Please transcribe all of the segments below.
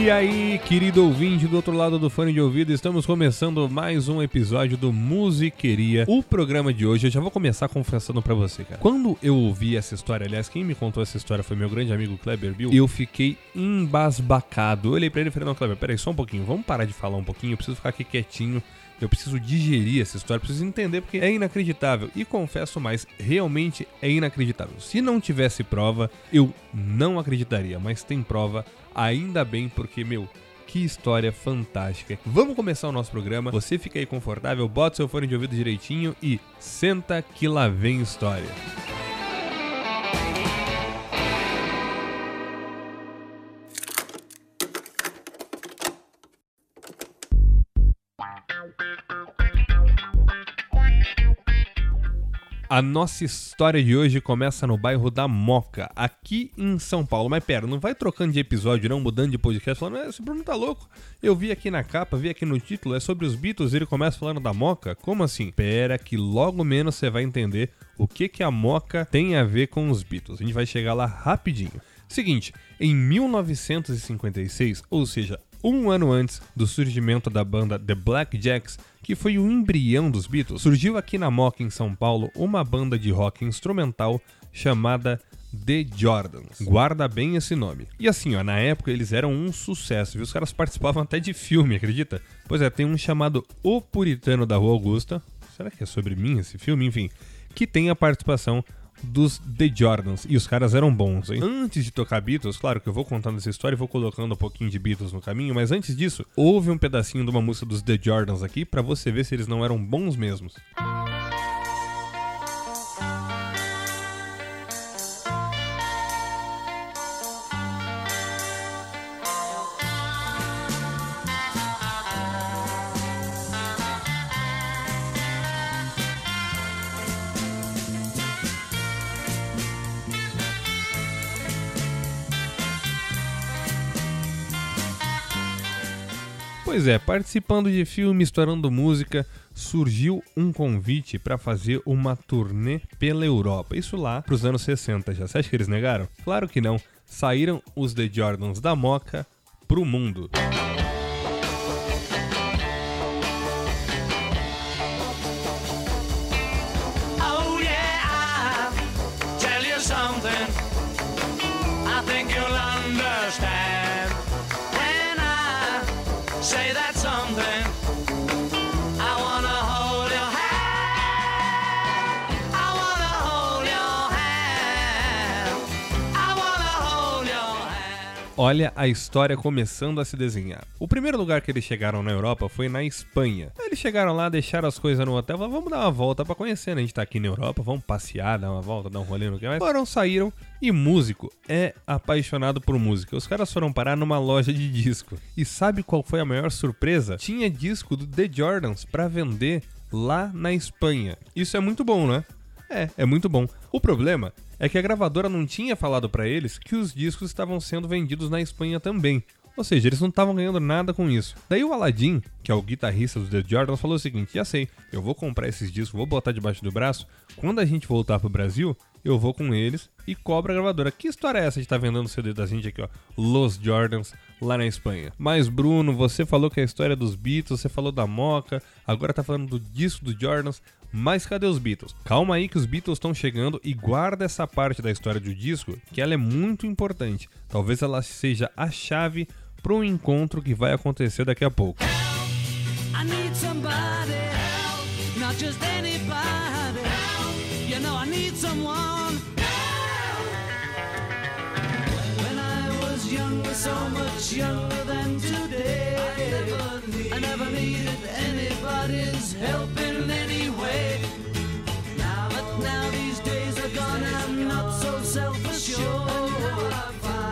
E aí, querido ouvinte do outro lado do fone de ouvido, estamos começando mais um episódio do Musiqueria. O programa de hoje, eu já vou começar confessando para você, cara. Quando eu ouvi essa história, aliás, quem me contou essa história foi meu grande amigo Kleber Bill, eu fiquei embasbacado. Eu olhei pra ele e falei, não, Kleber, peraí, só um pouquinho, vamos parar de falar um pouquinho, eu preciso ficar aqui quietinho. Eu preciso digerir essa história, preciso entender porque é inacreditável. E confesso mais, realmente é inacreditável. Se não tivesse prova, eu não acreditaria, mas tem prova, ainda bem, porque, meu, que história fantástica. Vamos começar o nosso programa. Você fica aí confortável, bota seu fone de ouvido direitinho e senta que lá vem história. A nossa história de hoje começa no bairro da Moca, aqui em São Paulo. Mas pera, não vai trocando de episódio, não, mudando de podcast, falando, esse Bruno tá louco. Eu vi aqui na capa, vi aqui no título, é sobre os Beatles e ele começa falando da Moca? Como assim? Pera que logo menos você vai entender o que, que a Moca tem a ver com os Beatles. A gente vai chegar lá rapidinho. Seguinte, em 1956, ou seja, um ano antes do surgimento da banda The Black Jacks, que foi o embrião dos Beatles, surgiu aqui na Moca, em São Paulo, uma banda de rock instrumental chamada The Jordans. Guarda bem esse nome. E assim, ó, na época eles eram um sucesso, viu? Os caras participavam até de filme, acredita? Pois é, tem um chamado O Puritano da Rua Augusta. Será que é sobre mim esse filme? Enfim, que tem a participação dos The Jordans. E os caras eram bons, hein? Antes de tocar Beatles, claro que eu vou contando essa história e vou colocando um pouquinho de Beatles no caminho, mas antes disso, houve um pedacinho de uma música dos The Jordans aqui para você ver se eles não eram bons mesmos. Pois é, participando de filme, estourando música, surgiu um convite para fazer uma turnê pela Europa. Isso lá pros anos 60 já. Você acha que eles negaram? Claro que não. Saíram os The Jordans da Moca pro mundo. Oh Olha a história começando a se desenhar. O primeiro lugar que eles chegaram na Europa foi na Espanha. Eles chegaram lá, deixaram as coisas no hotel, falaram, vamos dar uma volta pra conhecer, né? A gente tá aqui na Europa, vamos passear, dar uma volta, dar um rolê no que mais. Foram, saíram e músico é apaixonado por música. Os caras foram parar numa loja de disco. E sabe qual foi a maior surpresa? Tinha disco do The Jordans pra vender lá na Espanha. Isso é muito bom, né? É, é muito bom. O problema é que a gravadora não tinha falado pra eles que os discos estavam sendo vendidos na Espanha também. Ou seja, eles não estavam ganhando nada com isso. Daí o Aladdin, que é o guitarrista dos The Jordans, falou o seguinte: já sei, eu vou comprar esses discos, vou botar debaixo do braço. Quando a gente voltar pro Brasil, eu vou com eles e cobro a gravadora. Que história é essa de estar vendendo o CD da gente aqui, ó? Los Jordans, lá na Espanha. Mas, Bruno, você falou que a história dos Beatles, você falou da Moca, agora tá falando do disco do Jordans. Mas cadê os Beatles? Calma aí que os Beatles estão chegando e guarda essa parte da história do disco, que ela é muito importante. Talvez ela seja a chave para um encontro que vai acontecer daqui a pouco. Help, know I need someone. When I was younger, so much younger than today. I never, needed anybody's help in any way. Now but now these days are gone, I'm not so self-assured.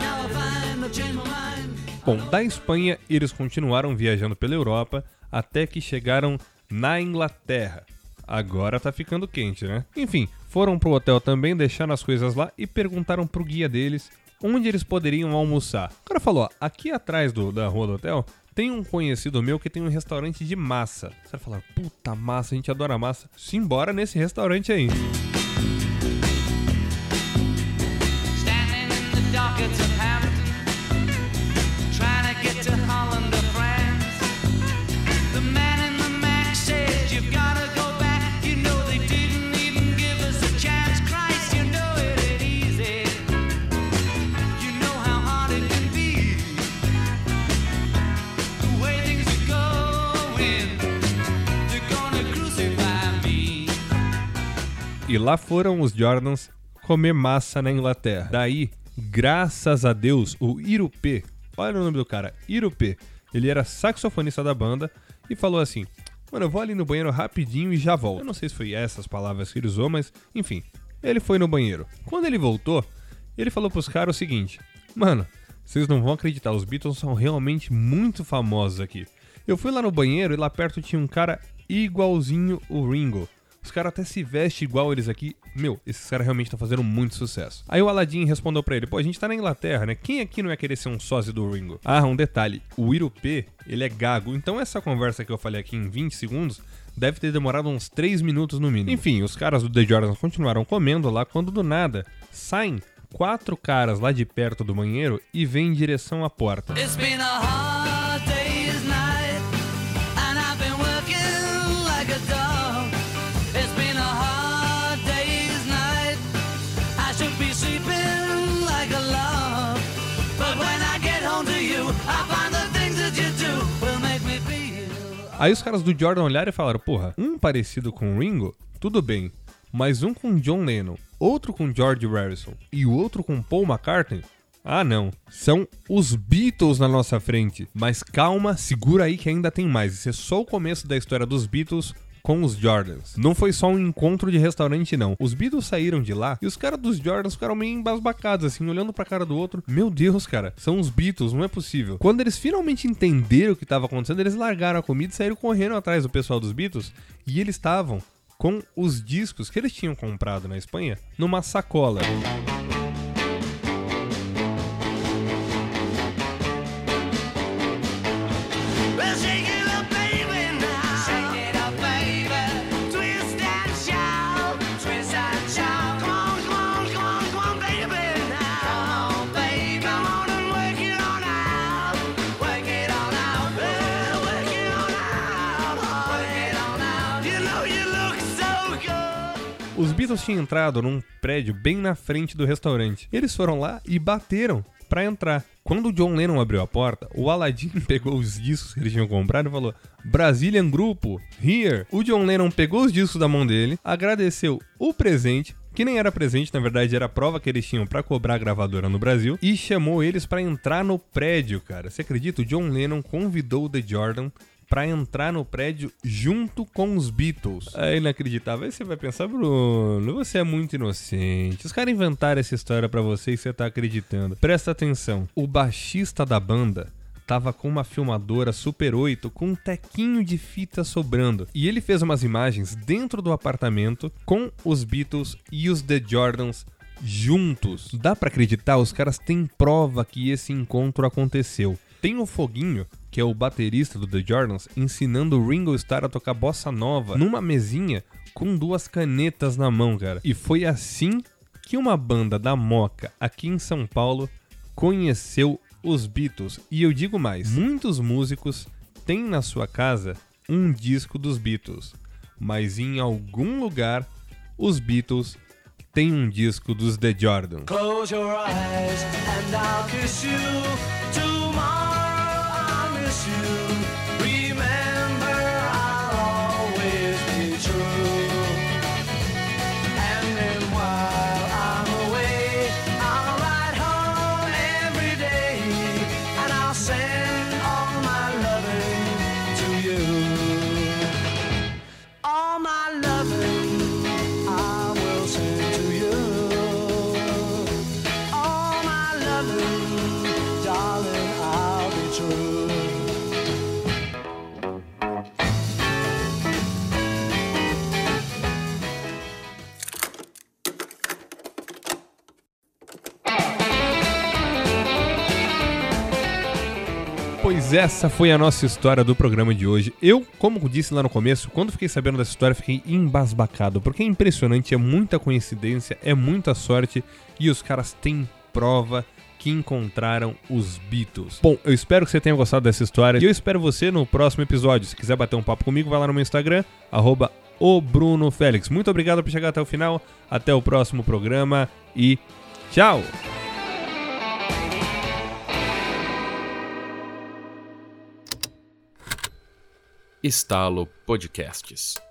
Now I find I've changed my mind. Bom, da Espanha eles continuaram viajando pela Europa até que chegaram na Inglaterra. Agora tá ficando quente, né? Enfim, foram pro hotel também, deixaram as coisas lá e perguntaram pro guia deles onde eles poderiam almoçar. O cara falou: aqui atrás do, da rua do hotel tem um conhecido meu que tem um restaurante de massa. Você vai falar: puta massa, a gente adora massa. Simbora nesse restaurante aí. Lá foram os Jordans comer massa na Inglaterra. Daí, graças a Deus, o Irupê, olha o nome do cara, Irupê, ele era saxofonista da banda e falou assim: Mano, eu vou ali no banheiro rapidinho e já volto. Eu não sei se foi essas palavras que ele usou, mas enfim, ele foi no banheiro. Quando ele voltou, ele falou pros caras o seguinte: Mano, vocês não vão acreditar, os Beatles são realmente muito famosos aqui. Eu fui lá no banheiro e lá perto tinha um cara igualzinho o Ringo. Os caras até se vestem igual eles aqui. Meu, esses caras realmente estão fazendo muito sucesso. Aí o Aladdin respondeu pra ele: pô, a gente tá na Inglaterra, né? Quem aqui não ia querer ser um sósia do Ringo? Ah, um detalhe: o Irupê, ele é gago. Então essa conversa que eu falei aqui em 20 segundos deve ter demorado uns 3 minutos no mínimo. Enfim, os caras do The Jordans continuaram comendo lá quando do nada saem quatro caras lá de perto do banheiro e vêm em direção à porta. It's been a hard Aí os caras do Jordan olharam e falaram: Porra, um parecido com o Ringo, tudo bem. Mas um com John Lennon, outro com George Harrison e o outro com Paul McCartney? Ah, não. São os Beatles na nossa frente. Mas calma, segura aí que ainda tem mais. Isso é só o começo da história dos Beatles com os Jordans. Não foi só um encontro de restaurante, não. Os Beatles saíram de lá e os caras dos Jordans ficaram meio embasbacados, assim, olhando pra cara do outro. Meu Deus, cara, são os Beatles, não é possível. Quando eles finalmente entenderam o que estava acontecendo, eles largaram a comida e saíram correndo atrás do pessoal dos Beatles e eles estavam com os discos que eles tinham comprado na Espanha numa sacola. Well, Os Beatles tinham entrado num prédio bem na frente do restaurante. Eles foram lá e bateram pra entrar. Quando o John Lennon abriu a porta, o Aladdin pegou os discos que eles tinham comprado e falou: Brazilian Grupo, here. O John Lennon pegou os discos da mão dele, agradeceu o presente, que nem era presente, na verdade era a prova que eles tinham pra cobrar a gravadora no Brasil, e chamou eles pra entrar no prédio, cara. Você acredita? O John Lennon convidou o The Jordan pra entrar no prédio junto com os Beatles. É inacreditável. Aí você vai pensar, Bruno, você é muito inocente. Os caras inventaram essa história pra você e você tá acreditando. Presta atenção. O baixista da banda tava com uma filmadora Super 8 com um tequinho de fita sobrando. E ele fez umas imagens dentro do apartamento com os Beatles e os The Jordans juntos. Dá pra acreditar? Os caras têm prova que esse encontro aconteceu. Tem o Foguinho, que é o baterista do The Jordans, ensinando o Ringo Starr a tocar bossa nova numa mesinha com duas canetas na mão, cara. E foi assim que uma banda da Moca aqui em São Paulo conheceu os Beatles. E eu digo mais, muitos músicos têm na sua casa um disco dos Beatles, mas em algum lugar os Beatles têm um disco dos The Jordans. you Pois essa foi a nossa história do programa de hoje. Eu, como disse lá no começo, quando fiquei sabendo dessa história, fiquei embasbacado, porque é impressionante, é muita coincidência, é muita sorte e os caras têm prova que encontraram os Beatles. Bom, eu espero que você tenha gostado dessa história e eu espero você no próximo episódio. Se quiser bater um papo comigo, vai lá no meu Instagram, arroba. Muito obrigado por chegar até o final. Até o próximo programa e tchau! Estalo Podcasts.